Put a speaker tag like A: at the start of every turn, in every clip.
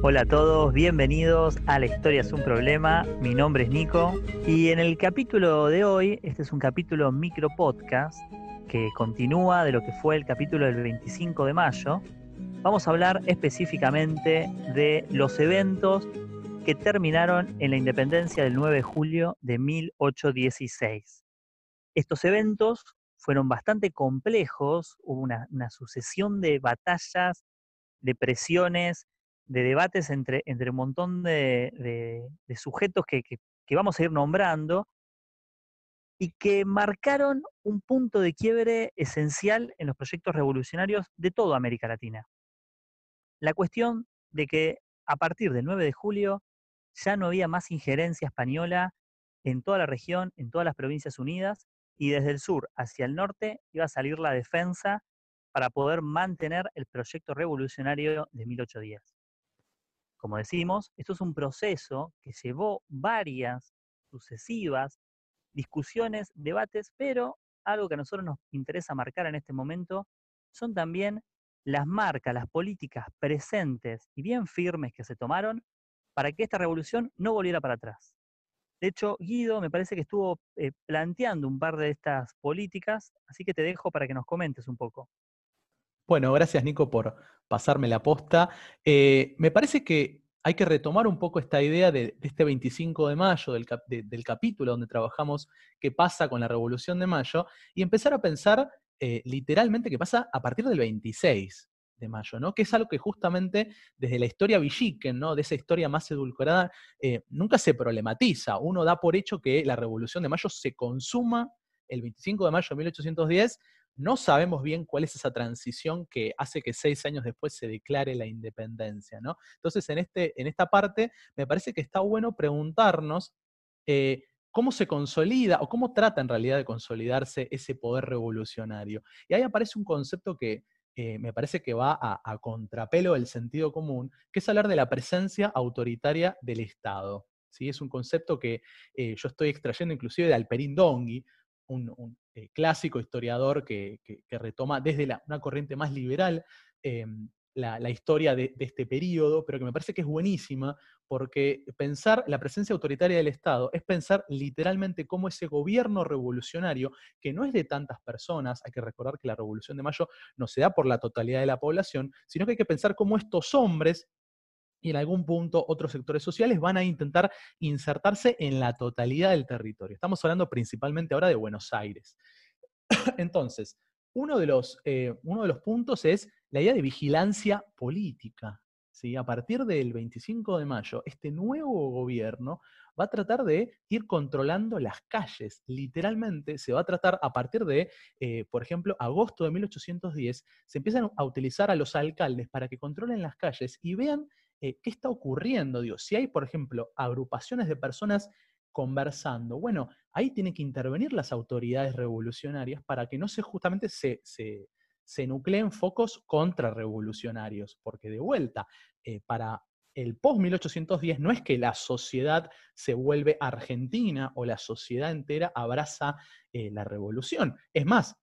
A: Hola a todos, bienvenidos a La Historia es un Problema. Mi nombre es Nico y en el capítulo de hoy, este es un capítulo micro podcast que continúa de lo que fue el capítulo del 25 de mayo. Vamos a hablar específicamente de los eventos que terminaron en la independencia del 9 de julio de 1816. Estos eventos fueron bastante complejos, hubo una, sucesión de batallas, de presiones, de debates entre, entre un montón de, sujetos que, vamos a ir nombrando y que marcaron un punto de quiebre esencial en los proyectos revolucionarios de toda América Latina. La cuestión de que a partir del 9 de julio ya no había más injerencia española en toda la región, en todas las provincias unidas, y desde el sur hacia el norte iba a salir la defensa para poder mantener el proyecto revolucionario de 1810. Como decimos, esto es un proceso que llevó varias sucesivas discusiones, debates, pero algo que a nosotros nos interesa marcar en este momento son también las marcas, las políticas presentes y bien firmes que se tomaron para que esta revolución no volviera para atrás. De hecho, Guido me parece que estuvo eh, planteando un par de estas políticas, así que te dejo para que nos comentes un poco.
B: Bueno, gracias Nico por pasarme la posta. Eh, me parece que hay que retomar un poco esta idea de, este 25 de mayo, del, capítulo donde trabajamos qué pasa con la Revolución de Mayo, y empezar a pensar eh, literalmente qué pasa a partir del 26 de mayo, ¿no? Que es algo que justamente desde la historia villiquen, ¿no? De esa historia más edulcorada, eh, nunca se problematiza. Uno da por hecho que la Revolución de Mayo se consuma el 25 de mayo de 1810 no sabemos bien cuál es esa transición que hace que seis años después se declare la independencia, ¿no? Entonces, en, este, en esta parte, me parece que está bueno preguntarnos eh, cómo se consolida o cómo trata en realidad de consolidarse ese poder revolucionario. Y ahí aparece un concepto que eh, me parece que va a, contrapelo del sentido común, que es hablar de la presencia autoritaria del Estado. ¿sí? Es un concepto que eh, yo estoy extrayendo inclusive de Alperín Dongui, un, eh, clásico historiador que, retoma desde una corriente más liberal em, la, historia de, este periodo, pero que me parece que es buenísima, porque pensar la presencia autoritaria del Estado es pensar literalmente cómo ese gobierno revolucionario, que no es de tantas personas, hay que recordar que la Revolución de Mayo no se da por la totalidad de la población, sino que hay que pensar cómo estos hombres y en algún punto otros sectores sociales van a intentar insertarse en la totalidad del territorio. Estamos hablando principalmente ahora de Buenos Aires. Entonces, uno de, los, eh, uno de los puntos es la idea de vigilancia política. ¿sí? A partir del 25 de mayo, este nuevo gobierno va a tratar de ir controlando las calles. Literalmente se va a tratar a partir de, eh, por ejemplo, agosto de 1810, se empiezan a utilizar a los alcaldes para que controlen las calles y vean eh, ¿qué está ocurriendo? Digo, si hay, por ejemplo, agrupaciones de personas conversando, bueno, ahí tienen que intervenir las autoridades revolucionarias para que no se justamente se, se, nucleen focos contrarrevolucionarios, porque de vuelta, eh, para el post-1810 no es que la sociedad se vuelve argentina o la sociedad entera abraza eh, la revolución. Es más,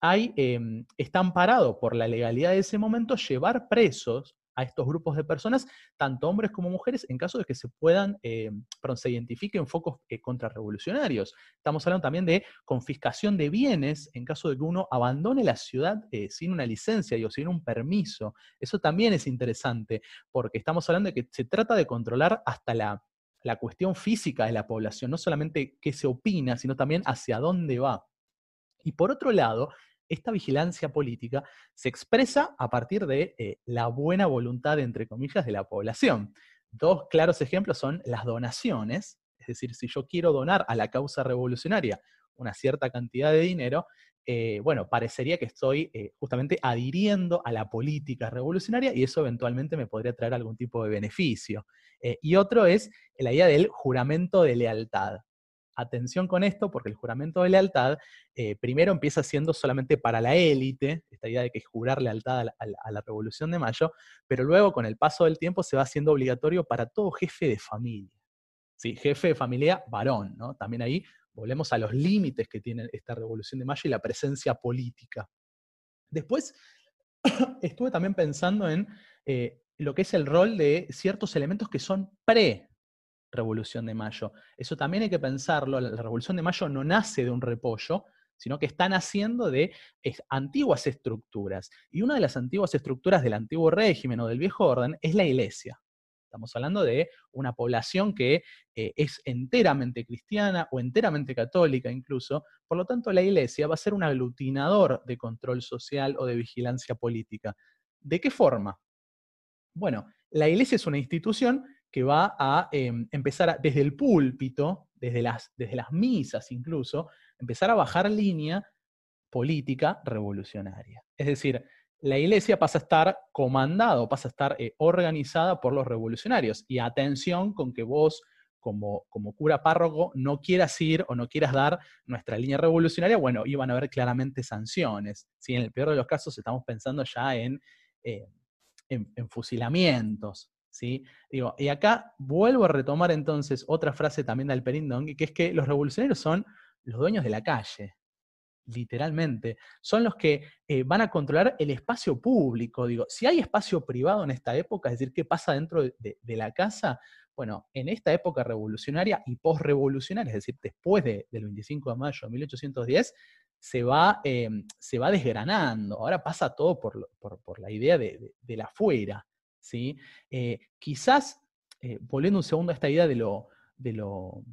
B: hay, em, está amparado por la legalidad de ese momento llevar presos a estos grupos de personas, tanto hombres como mujeres, en caso de que se puedan, eh, se identifiquen focos eh, contrarrevolucionarios. Estamos hablando también de confiscación de bienes en caso de que uno abandone la ciudad eh, sin una licencia o sin un permiso. Eso también es interesante, porque estamos hablando de que se trata de controlar hasta la, la cuestión física de la población, no solamente qué se opina, sino también hacia dónde va. Y por otro lado, esta vigilancia política se expresa a partir de eh, la buena voluntad, entre comillas, de la población. Dos claros ejemplos son las donaciones, es decir, si yo quiero donar a la causa revolucionaria una cierta cantidad de dinero, eh, bueno, parecería que estoy eh, justamente adhiriendo a la política revolucionaria y eso eventualmente me podría traer algún tipo de beneficio. y otro es la idea del juramento de lealtad. Atención con esto, porque el juramento de lealtad eh, primero empieza siendo solamente para la élite, esta idea de que jurar lealtad a la, Revolución de Mayo, pero luego con el paso del tiempo se va haciendo obligatorio para todo jefe de familia. ¿sí? Jefe de familia varón, ¿no? También ahí volvemos a los límites que tiene esta Revolución de Mayo y la presencia política. Después, estuve también pensando en eh, lo que es el rol de ciertos elementos que son pre-Revolución de Mayo. Eso también hay que pensarlo. La Revolución de Mayo no nace de un repollo, sino que está naciendo de antiguas estructuras. Y una de las antiguas estructuras del antiguo régimen o del viejo orden es la iglesia. Estamos hablando de una población que eh, es enteramente cristiana o enteramente católica incluso. Por lo tanto, la iglesia va a ser un aglutinador de control social o de vigilancia política. ¿De qué forma? Bueno, la iglesia es una institución que va a em, empezar desde el púlpito, desde las, desde las misas incluso, empezar a bajar línea política revolucionaria. Es decir, la iglesia pasa a estar comandado, pasa a estar eh, organizada por los revolucionarios. Y atención con que vos, como, como cura párroco, no quieras ir o no quieras dar nuestra línea revolucionaria, bueno, iban a haber claramente sanciones. Si En el peor de los casos estamos pensando ya en, eh, en, fusilamientos. Digo, y acá vuelvo a retomar entonces otra frase también de Alperindong, que es que los revolucionarios son los dueños de la calle literalmente, son los que eh, van a controlar el espacio público. Digo, si hay espacio privado en esta época, es decir, qué pasa dentro de, la casa, bueno, en esta época revolucionaria y postrevolucionaria, es decir, después del 25 de mayo de 1810, se va, em, se va desgranando. Ahora pasa todo por, la idea de, la afuera. ¿Sí? Eh, quizás, eh, volviendo un segundo a esta idea de lo, de lo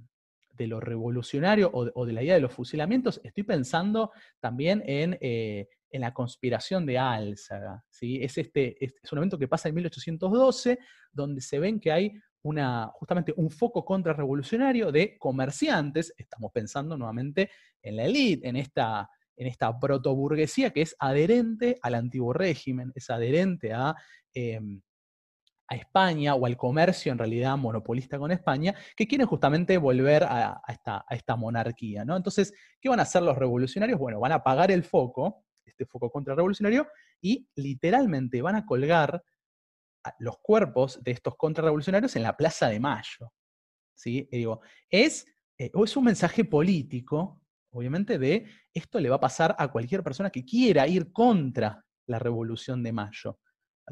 B: de lo revolucionario o de, la idea de los fusilamientos, estoy pensando también en, eh, la conspiración de Álzaga. ¿sí? Es, este, es, un evento que pasa en 1812, donde se ven que hay una, justamente un foco contrarrevolucionario de comerciantes, estamos pensando nuevamente en la élite, en esta, en esta protoburguesía que es adherente al antiguo régimen, es adherente a... Em, a España o al comercio en realidad monopolista con España, que quieren justamente volver a, esta, monarquía. ¿no? Entonces, ¿qué van a hacer los revolucionarios? Bueno, van a apagar el foco, este foco contrarrevolucionario, y literalmente van a colgar los cuerpos de estos contrarrevolucionarios en la Plaza de Mayo. ¿sí? digo, es, eh, es un mensaje político, obviamente, de esto le va a pasar a cualquier persona que quiera ir contra la Revolución de Mayo.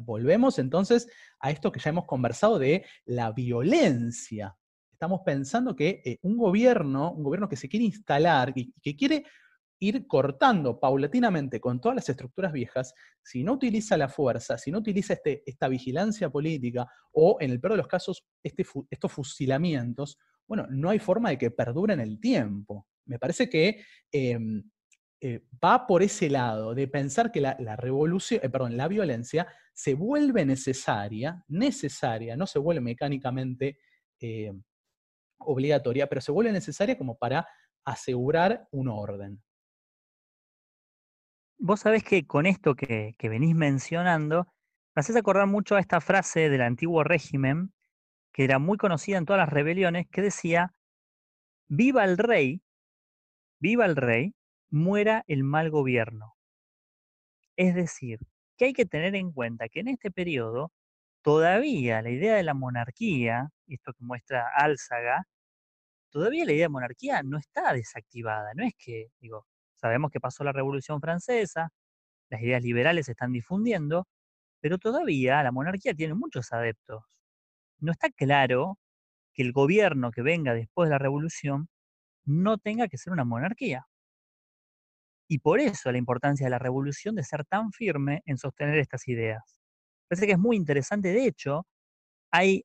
B: Volvemos entonces a esto que ya hemos conversado de la violencia. Estamos pensando que eh, un gobierno, un gobierno que se quiere instalar y que quiere ir cortando paulatinamente con todas las estructuras viejas, si no utiliza la fuerza, si no utiliza este, esta vigilancia política o, en el peor de los casos, este estos fusilamientos, bueno, no hay forma de que perduren el tiempo. Me parece que em, eh, va por ese lado de pensar que la, revolución, eh, perdón, la violencia se vuelve necesaria, necesaria, no se vuelve mecánicamente eh, obligatoria, pero se vuelve necesaria como para asegurar un orden.
A: Vos sabés que con esto que, que venís mencionando, me haces acordar mucho a esta frase del antiguo régimen, que era muy conocida en todas las rebeliones, que decía, viva el rey, viva el rey, muera el mal gobierno. Es decir, que hay que tener en cuenta que en este periodo todavía la idea de la monarquía, esto que muestra Álzaga, todavía la idea de monarquía no está desactivada. No es que, digo, sabemos que pasó la Revolución Francesa, las ideas liberales se están difundiendo, pero todavía la monarquía tiene muchos adeptos. No está claro que el gobierno que venga después de la revolución no tenga que ser una monarquía. Y por eso la importancia de la revolución de ser tan firme en sostener estas ideas. Parece que es muy interesante. De hecho, hay,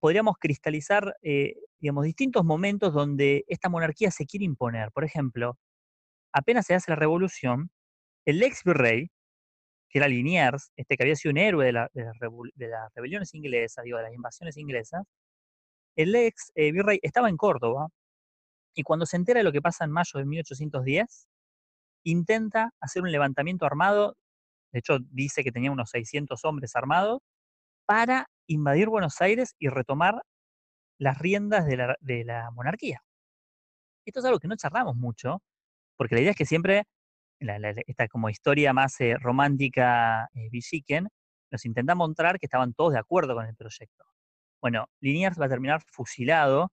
A: podríamos cristalizar, eh, digamos, distintos momentos donde esta monarquía se quiere imponer. Por ejemplo, apenas se hace la revolución, el ex virrey, que era Liniers, este que había sido un héroe de, las rebeliones inglesas, digo, de las invasiones inglesas, el ex eh, virrey estaba en Córdoba y cuando se entera de lo que pasa en mayo de 1810, intenta hacer un levantamiento armado, de hecho dice que tenía unos 600 hombres armados, para invadir Buenos Aires y retomar las riendas de la, monarquía. Esto es algo que no charlamos mucho, porque la idea es que siempre, esta como historia más eh, romántica eh, nos intenta mostrar que estaban todos de acuerdo con el proyecto. Bueno, Liniers va a terminar fusilado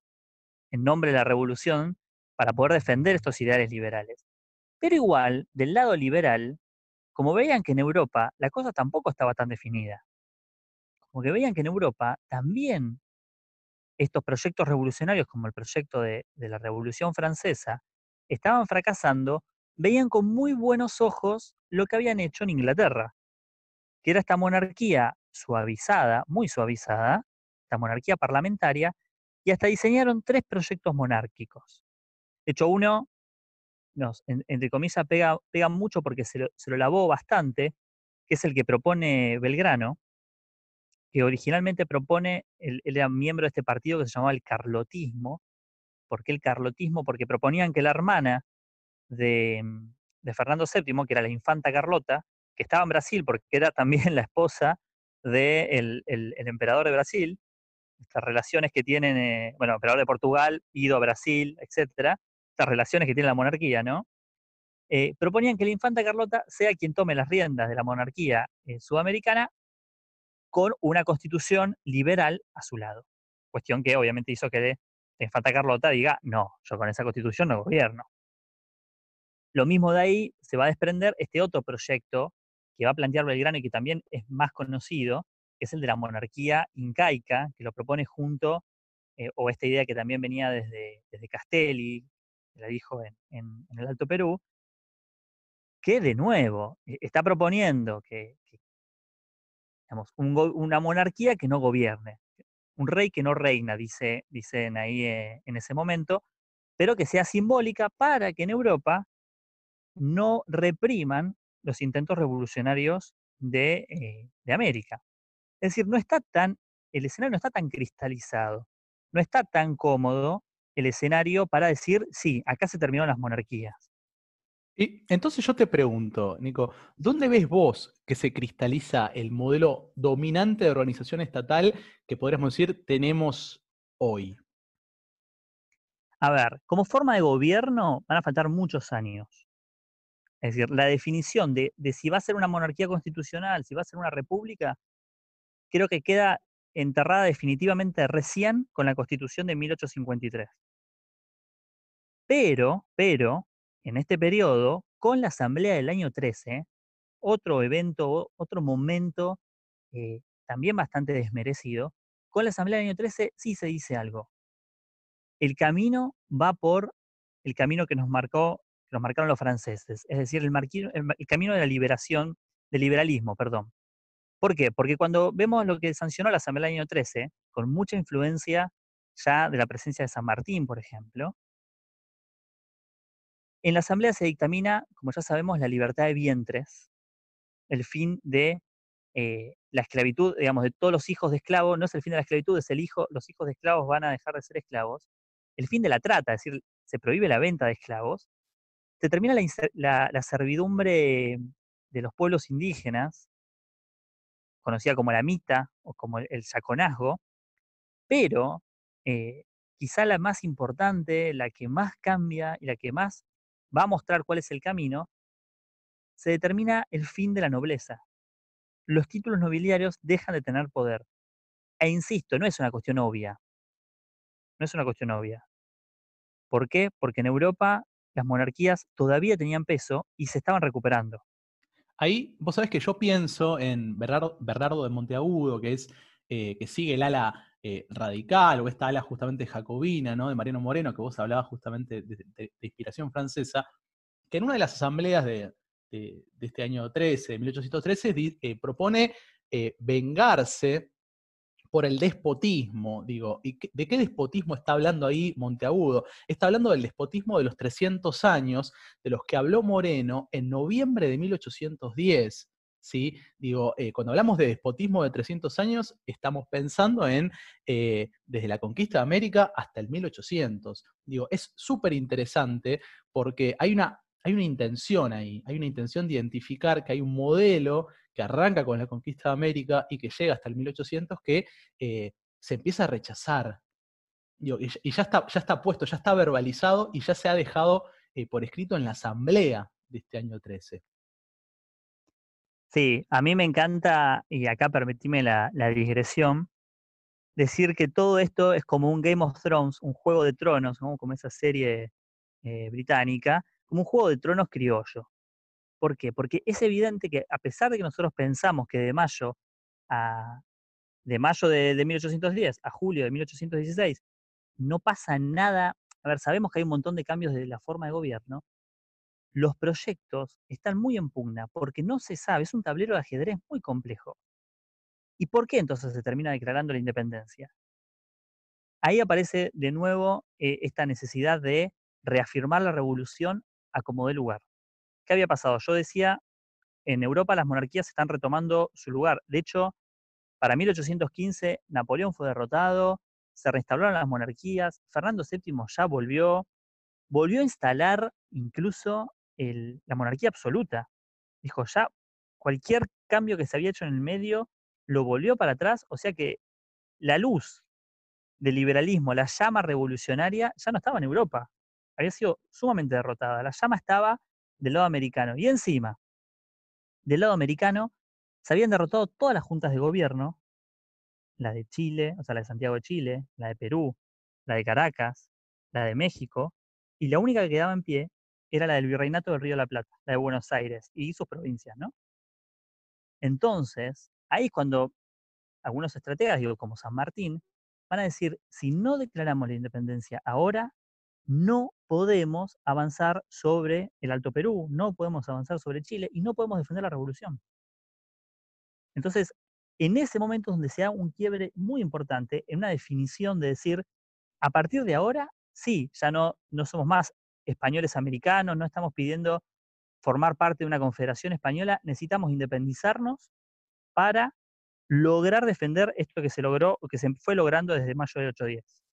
A: en nombre de la revolución para poder defender estos ideales liberales. Pero igual, del lado liberal, como veían que en Europa la cosa tampoco estaba tan definida, como que veían que en Europa también estos proyectos revolucionarios, como el proyecto de, de la Revolución Francesa, estaban fracasando, veían con muy buenos ojos lo que habían hecho en Inglaterra, que era esta monarquía suavizada, muy suavizada, esta monarquía parlamentaria, y hasta diseñaron tres proyectos monárquicos. De hecho, uno, nos, entre comillas, pega, mucho porque se lo, se lo lavó bastante, que es el que propone Belgrano, que originalmente propone, él, era miembro de este partido que se llamaba el Carlotismo. ¿Por qué el Carlotismo? Porque proponían que la hermana de, de Fernando VII, que era la infanta Carlota, que estaba en Brasil porque era también la esposa del el, emperador de Brasil, estas relaciones que tienen, eh, bueno, emperador de Portugal, ido a Brasil, etcétera, relaciones que tiene la monarquía, ¿no? Eh, proponían que la infanta Carlota sea quien tome las riendas de la monarquía eh, sudamericana con una constitución liberal a su lado. Cuestión que obviamente hizo que la infanta Carlota diga, no, yo con esa constitución no gobierno. Lo mismo de ahí se va a desprender este otro proyecto que va a plantear Belgrano y que también es más conocido, que es el de la monarquía incaica, que lo propone junto, eh, o esta idea que también venía desde, desde Castelli, la dijo en, el Alto Perú, que de nuevo eh, está proponiendo que, digamos, una monarquía que no gobierne, un rey que no reina, dice, dicen ahí eh, en ese momento, pero que sea simbólica para que en Europa no repriman los intentos revolucionarios de, eh, de América. Es decir, no está tan, el escenario no está tan cristalizado, no está tan cómodo el escenario para decir, sí, acá se terminaron las monarquías.
B: Y entonces yo te pregunto, Nico, ¿dónde ves vos que se cristaliza el modelo dominante de organización estatal que podríamos decir tenemos hoy?
A: A ver, como forma de gobierno van a faltar muchos años. Es decir, la definición de, si va a ser una monarquía constitucional, si va a ser una república, creo que queda enterrada definitivamente recién con la constitución de 1853. Pero, pero, en este periodo, con la asamblea del año 13, otro evento, otro momento eh, también bastante desmerecido, con la asamblea del año 13 sí se dice algo. El camino va por el camino que nos marcó que nos marcaron los franceses, es decir, el, el, camino de la liberación, del liberalismo, perdón. ¿Por qué? Porque cuando vemos lo que sancionó la Asamblea del año 13, con mucha influencia ya de la presencia de San Martín, por ejemplo, en la Asamblea se dictamina, como ya sabemos, la libertad de vientres, el fin de eh, la esclavitud, digamos, de todos los hijos de esclavos, no es el fin de la esclavitud, es el hijo, los hijos de esclavos van a dejar de ser esclavos, el fin de la trata, es decir, se prohíbe la venta de esclavos, se termina la, servidumbre de los pueblos indígenas, conocida como la mita o como el, saconazgo, pero eh, quizá la más importante, la que más cambia y la que más va a mostrar cuál es el camino, se determina el fin de la nobleza. Los títulos nobiliarios dejan de tener poder. E insisto, no es una cuestión obvia. No es una cuestión obvia. ¿Por qué? Porque en Europa las monarquías todavía tenían peso y se estaban recuperando.
B: Ahí, vos sabés que yo pienso en Bernardo, de Monteagudo, que es eh, que sigue el ala eh, radical, o esta ala justamente jacobina, ¿no? De Mariano Moreno, que vos hablabas justamente de, inspiración francesa, que en una de las asambleas de, este año 13, de 1813, eh, propone vengarse por el despotismo, digo, ¿y de qué despotismo está hablando ahí Monteagudo? Está hablando del despotismo de los 300 años, de los que habló Moreno en noviembre de 1810. ¿Sí? Digo, eh, cuando hablamos de despotismo de 300 años, estamos pensando en eh, desde la conquista de América hasta el 1800. Digo, es súper interesante porque hay una, hay una intención ahí, hay una intención de identificar que hay un modelo que arranca con la conquista de América y que llega hasta el 1800, que eh, se empieza a rechazar. y, ya, está, ya está puesto, ya está verbalizado y ya se ha dejado por escrito en la asamblea de este año 13.
A: Sí, a mí me encanta, y acá permitime la, digresión, decir que todo esto es como un Game of Thrones, un juego de tronos, como esa serie eh, británica, como un juego de tronos criollo. ¿Por qué? Porque es evidente que a pesar de que nosotros pensamos que de mayo a, de mayo de, de 1810 a julio de 1816 no pasa nada, a ver, sabemos que hay un montón de cambios de la forma de gobierno, los proyectos están muy en pugna porque no se sabe, es un tablero de ajedrez muy complejo. ¿Y por qué entonces se termina declarando la independencia? Ahí aparece de nuevo eh, esta necesidad de reafirmar la revolución a como dé lugar. ¿Qué había pasado? Yo decía, en Europa las monarquías están retomando su lugar. De hecho, para 1815 Napoleón fue derrotado, se restauraron las monarquías, Fernando VII ya volvió, volvió a instalar incluso la monarquía absoluta. Dijo, ya cualquier cambio que se había hecho en el medio lo volvió para atrás, o sea que la luz del liberalismo, la llama revolucionaria, ya no estaba en Europa. Había sido sumamente derrotada. La llama estaba del lado americano. Y encima, del lado americano, se habían derrotado todas las juntas de gobierno, la de Chile, o sea, la de Santiago de Chile, la de Perú, la de Caracas, la de México, y la única que quedaba en pie era la del Virreinato del Río de la Plata, la de Buenos Aires y sus provincias, ¿no? Entonces, ahí es cuando algunos estrategas, digo, como San Martín, van a decir, si no declaramos la independencia ahora, no podemos avanzar sobre el Alto Perú, no podemos avanzar sobre Chile y no podemos defender la revolución. Entonces, en ese momento es donde se da un quiebre muy importante en una definición de decir, a partir de ahora, sí, ya no, no somos más españoles americanos, no estamos pidiendo formar parte de una confederación española, necesitamos independizarnos para lograr defender esto que se logró, que se fue logrando desde mayo de 810.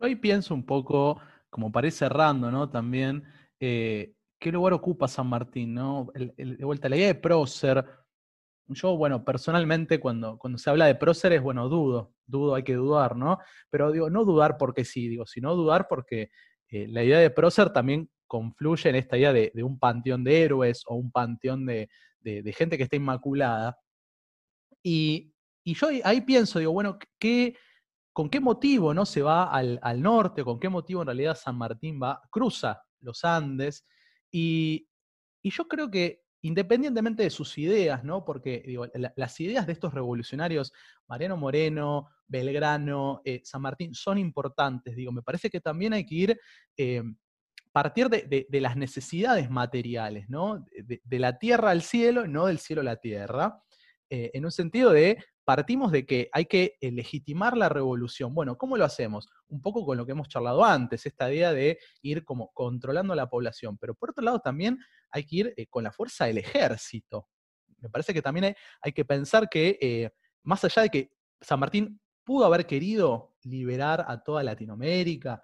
B: Yo ahí pienso un poco, como parece cerrando, ¿no? También, eh, ¿qué lugar ocupa San Martín, ¿no? de vuelta, la idea de prócer, yo, bueno, personalmente cuando, cuando se habla de próceres, bueno, dudo, dudo, hay que dudar, ¿no? Pero digo, no dudar porque sí, digo, sino dudar porque eh, la idea de prócer también confluye en esta idea de, un panteón de héroes o un panteón de, gente que está inmaculada. Y, yo ahí pienso, digo, bueno, ¿qué, ¿con qué motivo no se va al, norte? ¿Con qué motivo en realidad San Martín va, cruza los Andes? Y yo creo que independientemente de sus ideas, ¿no? Porque digo, las ideas de estos revolucionarios, Mariano Moreno, Belgrano, eh, San Martín, son importantes. Digo, me parece que también hay que ir, eh, partir de, las necesidades materiales, ¿no? De, la tierra al cielo, no del cielo a la tierra, eh, en un sentido de partimos de que hay que eh, legitimar la revolución. Bueno, ¿cómo lo hacemos? Un poco con lo que hemos charlado antes, esta idea de ir como controlando la población, pero por otro lado también hay que ir eh, con la fuerza del ejército. Me parece que también hay, que pensar que, eh, más allá de que San Martín pudo haber querido liberar a toda Latinoamérica,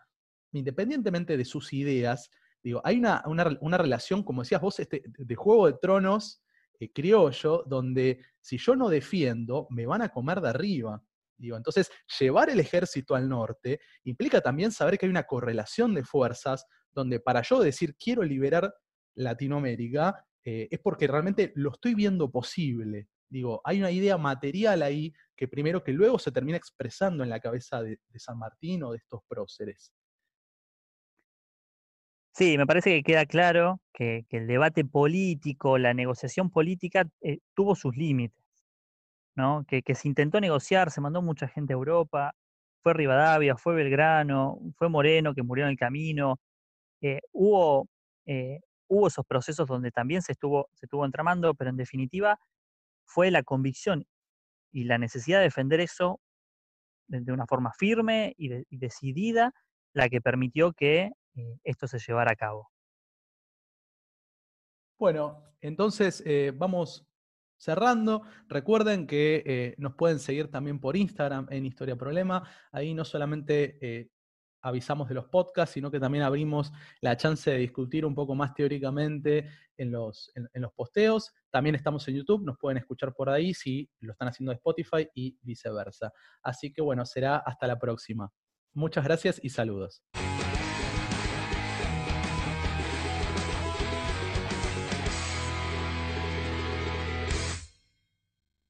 B: independientemente de sus ideas, digo, hay una, una relación, como decías vos, este, de Juego de Tronos eh, criollo, donde si yo no defiendo, me van a comer de arriba. Digo, entonces, llevar el ejército al norte implica también saber que hay una correlación de fuerzas, donde para yo decir quiero liberar Latinoamérica, eh, es porque realmente lo estoy viendo posible. Digo, hay una idea material ahí que primero que luego se termina expresando en la cabeza de San Martín o de estos próceres.
A: Sí, me parece que queda claro que, el debate político, la negociación política eh, tuvo sus límites, ¿no? Que, se intentó negociar, se mandó mucha gente a Europa, fue Rivadavia, fue Belgrano, fue Moreno que murió en el camino, eh, hubo, eh, hubo esos procesos donde también se estuvo, se estuvo entramando, pero en definitiva fue la convicción y la necesidad de defender eso de, una forma firme y decidida la que permitió que esto se llevará a cabo.
B: Bueno, entonces eh, vamos cerrando. Recuerden que eh, nos pueden seguir también por Instagram en Historia Problema. Ahí no solamente avisamos de los podcasts, sino que también abrimos la chance de discutir un poco más teóricamente en los, en los posteos. También estamos en YouTube, nos pueden escuchar por ahí si lo están haciendo de Spotify y viceversa. Así que bueno, será hasta la próxima. Muchas gracias y saludos.